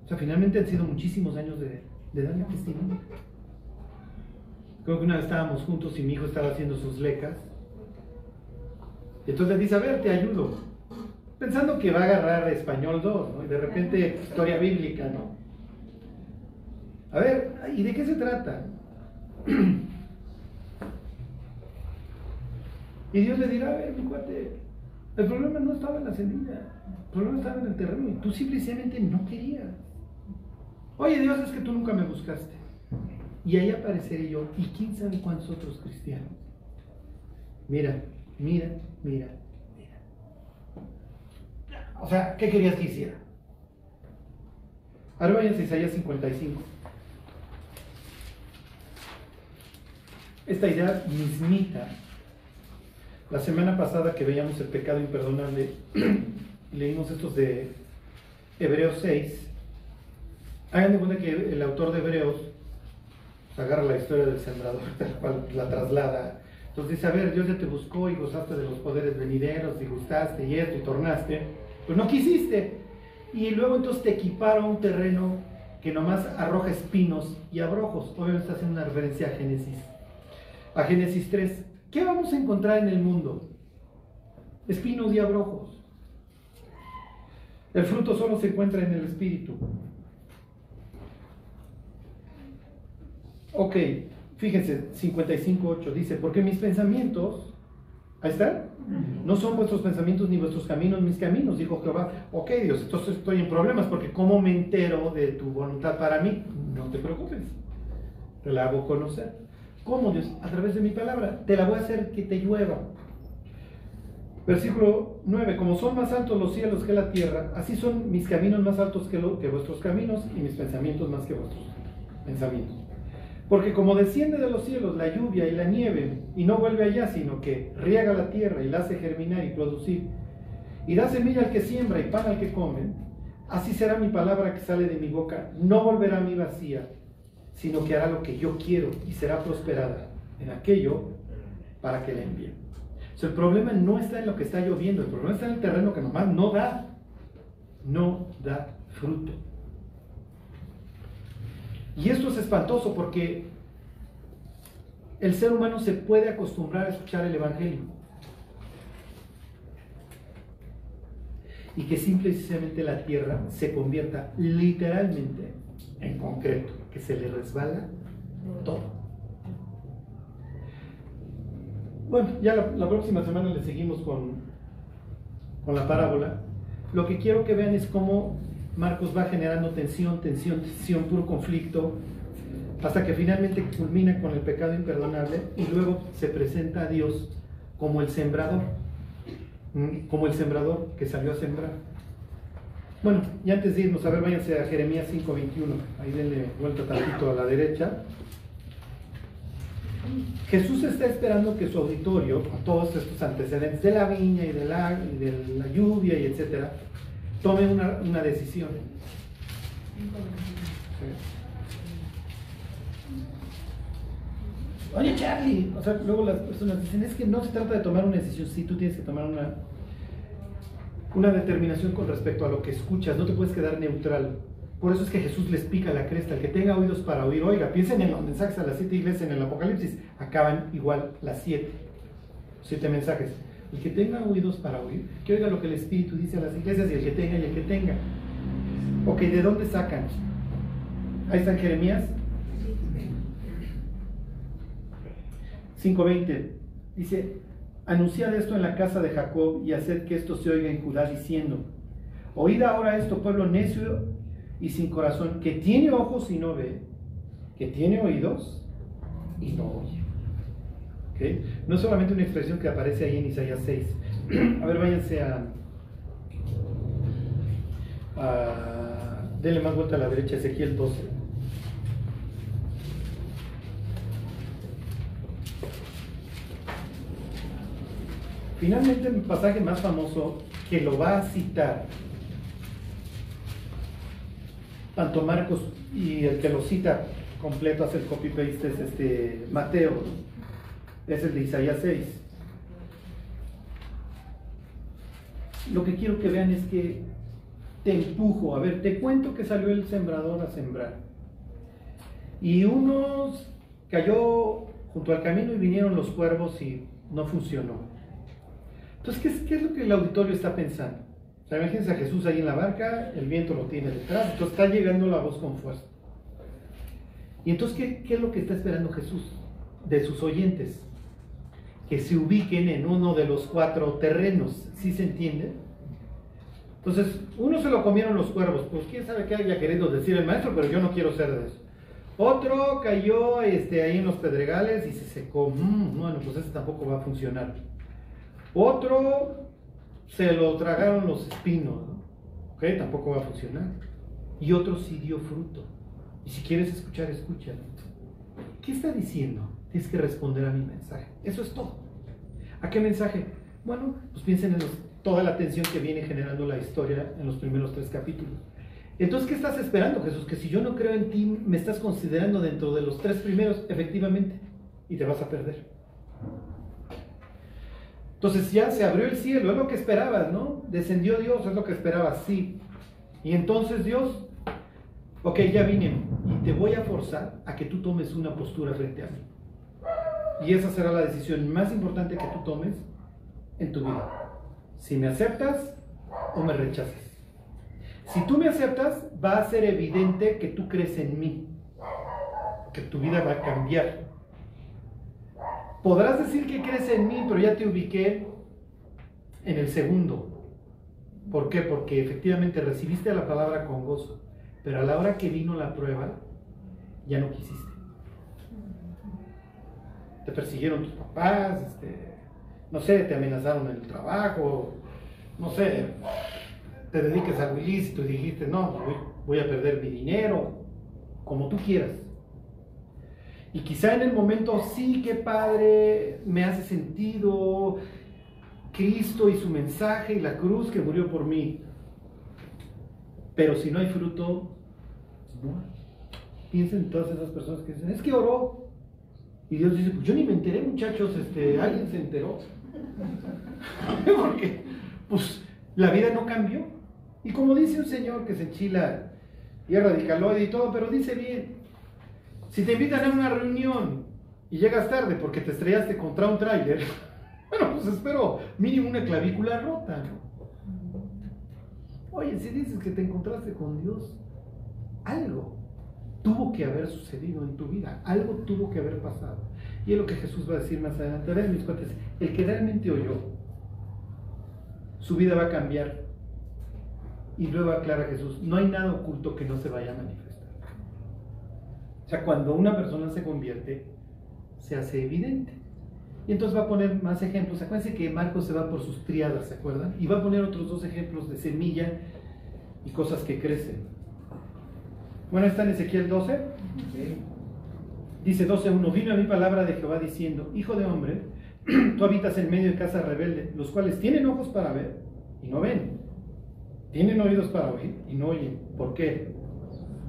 O sea, finalmente han sido muchísimos años de, de darle testimonio. Creo que una vez estábamos juntos y mi hijo estaba haciendo sus lecas. Y entonces le dice, a ver, te ayudo. Pensando que va a agarrar español 2, ¿no? Y de repente historia bíblica, ¿no? A ver, ¿y de qué se trata? Y Dios le dirá, a ver, mi cuate, el problema no estaba en la semilla, el problema estaba en el terreno y tú simplemente no querías. Oye Dios, es que tú nunca me buscaste. Y ahí apareceré yo y quién sabe cuántos otros cristianos. Mira, mira, mira, mira. O sea, ¿qué querías que hiciera? Ahora vayan a Isaías 55. Esta idea mismita la semana pasada que veíamos el pecado imperdonable, leímos estos de Hebreos 6. Hagan de cuenta que el autor de Hebreos agarra la historia del sembrador, tal cual la traslada. Entonces dice, a ver, Dios ya te buscó y gozaste de los poderes venideros y gustaste y esto y tornaste, pues no quisiste. Y luego entonces te equiparon un terreno que nomás arroja espinos y abrojos. Obviamente está haciendo una referencia a Génesis. A Génesis 3. ¿Qué vamos a encontrar en el mundo? Espinos y abrojos. El fruto solo se encuentra en el espíritu. Ok, fíjense, 55.8 dice, porque mis pensamientos, ahí está, no son vuestros pensamientos ni vuestros caminos mis caminos, dijo Jehová. Ok, Dios, entonces estoy en problemas porque ¿cómo me entero de tu voluntad para mí? No te preocupes, te la hago conocer. ¿Cómo Dios? A través de mi palabra. Te la voy a hacer que te llueva. Versículo 9. Como son más altos los cielos que la tierra, así son mis caminos más altos que, que vuestros caminos y mis pensamientos más que vuestros pensamientos. Porque como desciende de los cielos la lluvia y la nieve, y no vuelve allá, sino que riega la tierra y la hace germinar y producir, y da semilla al que siembra y pan al que come, así será mi palabra que sale de mi boca, no volverá a mí vacía, sino que hará lo que yo quiero y será prosperada en aquello para que la envíe. el problema no está en lo que está lloviendo, el problema está en el terreno que nomás no da, no da fruto. Y esto es espantoso porque el ser humano se puede acostumbrar a escuchar el Evangelio. Y que simplemente la tierra se convierta literalmente en concreto, que se le resbala todo. Bueno, ya la, próxima semana le seguimos con, con la parábola. Lo que quiero que vean es cómo Marcos va generando tensión, tensión, tensión, puro conflicto, hasta que finalmente culmina con el pecado imperdonable y luego se presenta a Dios como el sembrador, como el sembrador que salió a sembrar. Bueno, y antes de irnos, a ver, váyanse a Jeremías 5.21. Ahí denle vuelta tantito a la derecha. Jesús está esperando que su auditorio, con todos estos antecedentes de la viña y de la, de la lluvia y etcétera, tome una, una decisión. Oye, Charlie, o sea, luego las personas dicen, es que no se trata de tomar una decisión, sí, tú tienes que tomar una, una determinación con respecto a lo que escuchas, no te puedes quedar neutral. Por eso es que Jesús les pica la cresta, el que tenga oídos para oír, oiga, piensen en los mensajes a las siete iglesias en el Apocalipsis, acaban igual las siete, siete mensajes. El que tenga oídos para oír, que oiga lo que el Espíritu dice a las iglesias y el que tenga y el que tenga. Ok, ¿de dónde sacan? Ahí está Jeremías 5.20. Dice, Anunciad esto en la casa de Jacob y haced que esto se oiga en Judá diciendo, oíd ahora esto pueblo necio y sin corazón, que tiene ojos y no ve, que tiene oídos y no oye. No es solamente una expresión que aparece ahí en Isaías 6. a ver, váyanse a, a... Denle más vuelta a la derecha, Ezequiel 12. Finalmente, el pasaje más famoso que lo va a citar tanto Marcos y el que lo cita completo, hace el copy-paste, es este Mateo, es el de Isaías 6. Lo que quiero que vean es que te empujo, a ver, te cuento que salió el sembrador a sembrar. Y unos cayó junto al camino y vinieron los cuervos y no funcionó. Entonces, ¿qué es, lo que el auditorio está pensando? O sea, imagínense a Jesús ahí en la barca, el viento lo tiene detrás, entonces está llegando la voz con fuerza. Y entonces, ¿qué, ¿qué, es lo que está esperando Jesús de sus oyentes? Que se ubiquen en uno de los cuatro terrenos, ¿sí se entiende? Entonces, uno se lo comieron los cuervos, pues quién sabe qué haya querido decir el maestro, pero yo no quiero ser de eso. Otro cayó este, ahí en los pedregales y se secó. Mm, bueno, pues ese tampoco va a funcionar. Otro se lo tragaron los espinos, ¿ok? Tampoco va a funcionar. Y otro sí dio fruto. Y si quieres escuchar, escucha. ¿Qué está diciendo? Tienes que responder a mi mensaje. Eso es todo. ¿A qué mensaje? Bueno, pues piensen en toda la atención que viene generando la historia en los primeros tres capítulos. Entonces, ¿qué estás esperando, Jesús? Que si yo no creo en ti, me estás considerando dentro de los tres primeros, efectivamente, y te vas a perder. Entonces ya se abrió el cielo, es lo que esperabas, ¿no? Descendió Dios, es lo que esperabas, sí. Y entonces Dios, ok, ya vine y te voy a forzar a que tú tomes una postura frente a mí. Y esa será la decisión más importante que tú tomes en tu vida. Si me aceptas o me rechazas. Si tú me aceptas, va a ser evidente que tú crees en mí, que tu vida va a cambiar. Podrás decir que crees en mí, pero ya te ubiqué en el segundo. ¿Por qué? Porque efectivamente recibiste la palabra con gozo, pero a la hora que vino la prueba, ya no quisiste. Te persiguieron tus papás, este, no sé, te amenazaron en el trabajo, no sé, te dediques al y dijiste, no, voy a perder mi dinero, como tú quieras. Y quizá en el momento, sí, qué padre, me hace sentido Cristo y su mensaje y la cruz que murió por mí. Pero si no hay fruto, no. Piensen en todas esas personas que dicen, es que oró. Y Dios dice, pues yo ni me enteré, muchachos, este, alguien se enteró. Porque, pues, la vida no cambió. Y como dice un señor que se enchila y es radicaloide y todo, pero dice bien, si te invitan a una reunión y llegas tarde porque te estrellaste contra un tráiler, bueno, pues espero mínimo una clavícula rota. Oye, si dices que te encontraste con Dios, algo tuvo que haber sucedido en tu vida, algo tuvo que haber pasado. Y es lo que Jesús va a decir más adelante. A ver, mis cuates, el que realmente oyó, su vida va a cambiar. Y luego aclara Jesús, no hay nada oculto que no se vaya a manifestar. O sea, cuando una persona se convierte, se hace evidente. Y entonces va a poner más ejemplos. Acuérdense que Marcos se va por sus triadas, ¿se acuerdan? Y va a poner otros dos ejemplos de semilla y cosas que crecen. Bueno, está en Ezequiel 12. Dice 12.1, vino a mi palabra de Jehová diciendo, Hijo de hombre, tú habitas en medio de casa rebelde, los cuales tienen ojos para ver y no ven. Tienen oídos para oír y no oyen. ¿Por qué?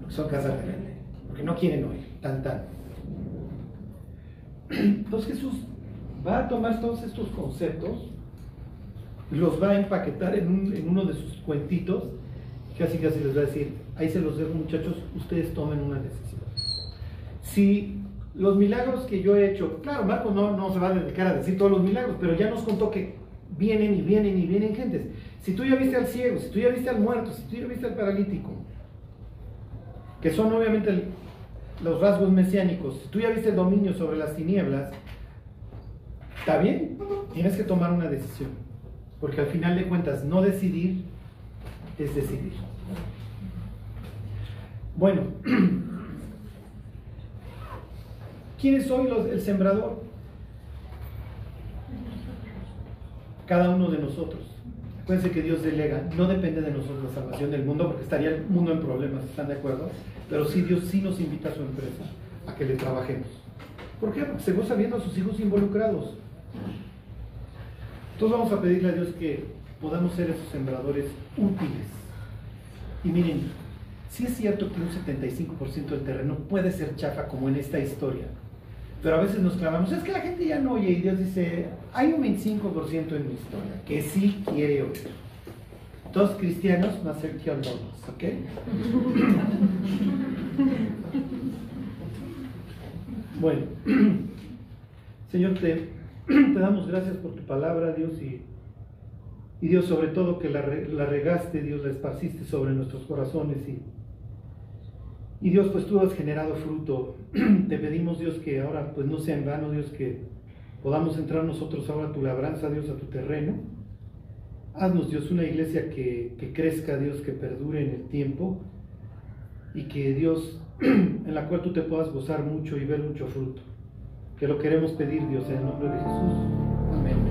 Porque son casas rebeldes que no quieren oír, tan tan. Entonces Jesús va a tomar todos estos conceptos, los va a empaquetar en, uno de sus cuentitos, casi casi les va a decir, ahí se los dejo muchachos, ustedes tomen una decisión. Si los milagros que yo he hecho, claro, Marco no, no se va a dedicar a decir todos los milagros, pero ya nos contó que vienen y vienen y vienen gentes. Si tú ya viste al ciego, si tú ya viste al muerto, si tú ya viste al paralítico, que son obviamente los rasgos mesiánicos, si tú ya viste el dominio sobre las tinieblas, está bien, tienes que tomar una decisión. Porque al final de cuentas, no decidir es decidir. Bueno, ¿quién es hoy los, el sembrador? Cada uno de nosotros. Acuérdense que Dios delega, no depende de nosotros la salvación del mundo, porque estaría el mundo en problemas, ¿están de acuerdo? Pero sí Dios sí nos invita a su empresa a que le trabajemos. ¿Por qué? Porque se goza viendo a sus hijos involucrados. Entonces vamos a pedirle a Dios que podamos ser esos sembradores útiles. Y miren, sí es cierto que un 75% del terreno puede ser chafa como en esta historia, pero a veces nos clavamos, es que la gente ya no oye y Dios dice, hay un 25% en mi historia que sí quiere oír. Dos cristianos a ser killed ¿ok? Bueno, Señor, te, te, damos gracias por tu palabra, Dios, y, y Dios, sobre todo que la, la, regaste, Dios, la esparciste sobre nuestros corazones. Y, y Dios, pues tú has generado fruto. Te pedimos, Dios, que ahora pues no sea en vano, Dios, que podamos entrar nosotros ahora a tu labranza, Dios, a tu terreno. Haznos, Dios, una iglesia que, que crezca, Dios, que perdure en el tiempo y que Dios en la cual tú te puedas gozar mucho y ver mucho fruto. Que lo queremos pedir, Dios, en el nombre de Jesús.